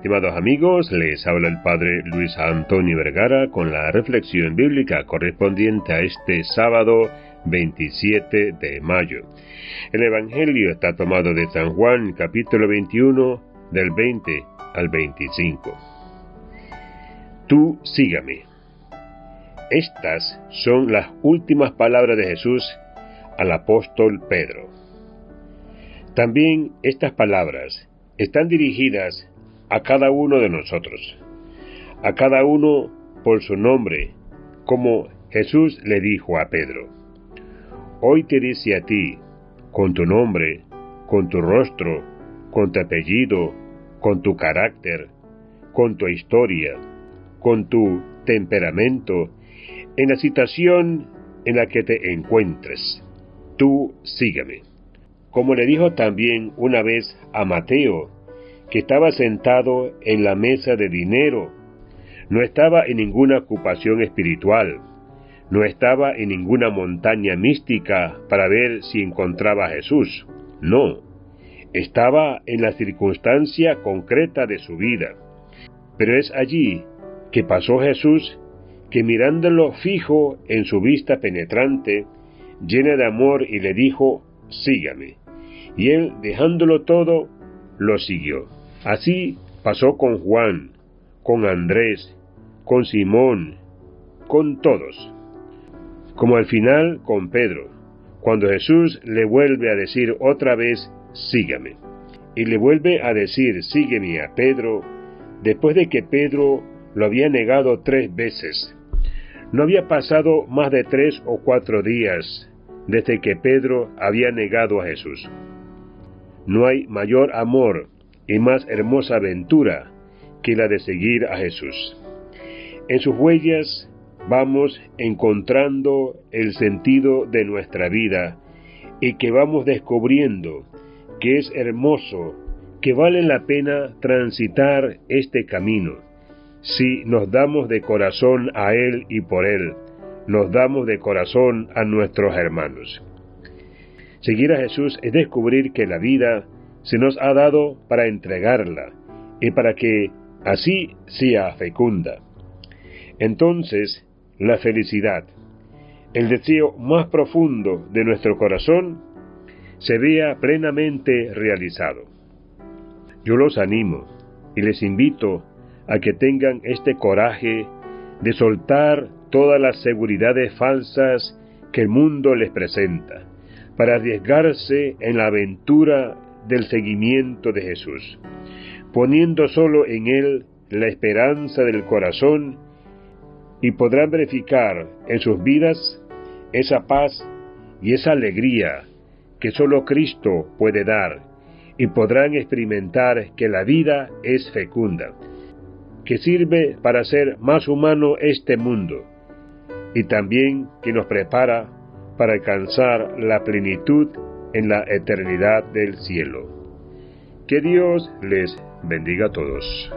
Estimados amigos, les habla el Padre Luis Antonio Vergara con la reflexión bíblica correspondiente a este sábado 27 de mayo. El Evangelio está tomado de San Juan capítulo 21 del 20 al 25. Tú sígame. Estas son las últimas palabras de Jesús al apóstol Pedro. También estas palabras están dirigidas a cada uno de nosotros, a cada uno por su nombre, como Jesús le dijo a Pedro. Hoy te dice a ti, con tu nombre, con tu rostro, con tu apellido, con tu carácter, con tu historia, con tu temperamento, en la situación en la que te encuentres. Tú sígueme. Como le dijo también una vez a Mateo, que estaba sentado en la mesa de dinero. No estaba en ninguna ocupación espiritual, no estaba en ninguna montaña mística para ver si encontraba a Jesús. No, estaba en la circunstancia concreta de su vida. Pero es allí que pasó Jesús, que mirándolo fijo en su vista penetrante, llena de amor, y le dijo, sígame. Y él, dejándolo todo, lo siguió. Así pasó con Juan, con Andrés, con Simón, con todos. Como al final con Pedro, cuando Jesús le vuelve a decir otra vez, sígame. Y le vuelve a decir, sígueme a Pedro, después de que Pedro lo había negado tres veces. No había pasado más de tres o cuatro días desde que Pedro había negado a Jesús. No hay mayor amor y más hermosa aventura que la de seguir a Jesús. En sus huellas vamos encontrando el sentido de nuestra vida y que vamos descubriendo que es hermoso, que vale la pena transitar este camino. Si nos damos de corazón a Él y por Él, nos damos de corazón a nuestros hermanos. Seguir a Jesús es descubrir que la vida se nos ha dado para entregarla y para que así sea fecunda. Entonces, la felicidad, el deseo más profundo de nuestro corazón, se vea plenamente realizado. Yo los animo y les invito a que tengan este coraje de soltar todas las seguridades falsas que el mundo les presenta, para arriesgarse en la aventura del seguimiento de Jesús, poniendo solo en Él la esperanza del corazón y podrán verificar en sus vidas esa paz y esa alegría que solo Cristo puede dar y podrán experimentar que la vida es fecunda, que sirve para hacer más humano este mundo y también que nos prepara para alcanzar la plenitud en la eternidad del cielo. Que Dios les bendiga a todos.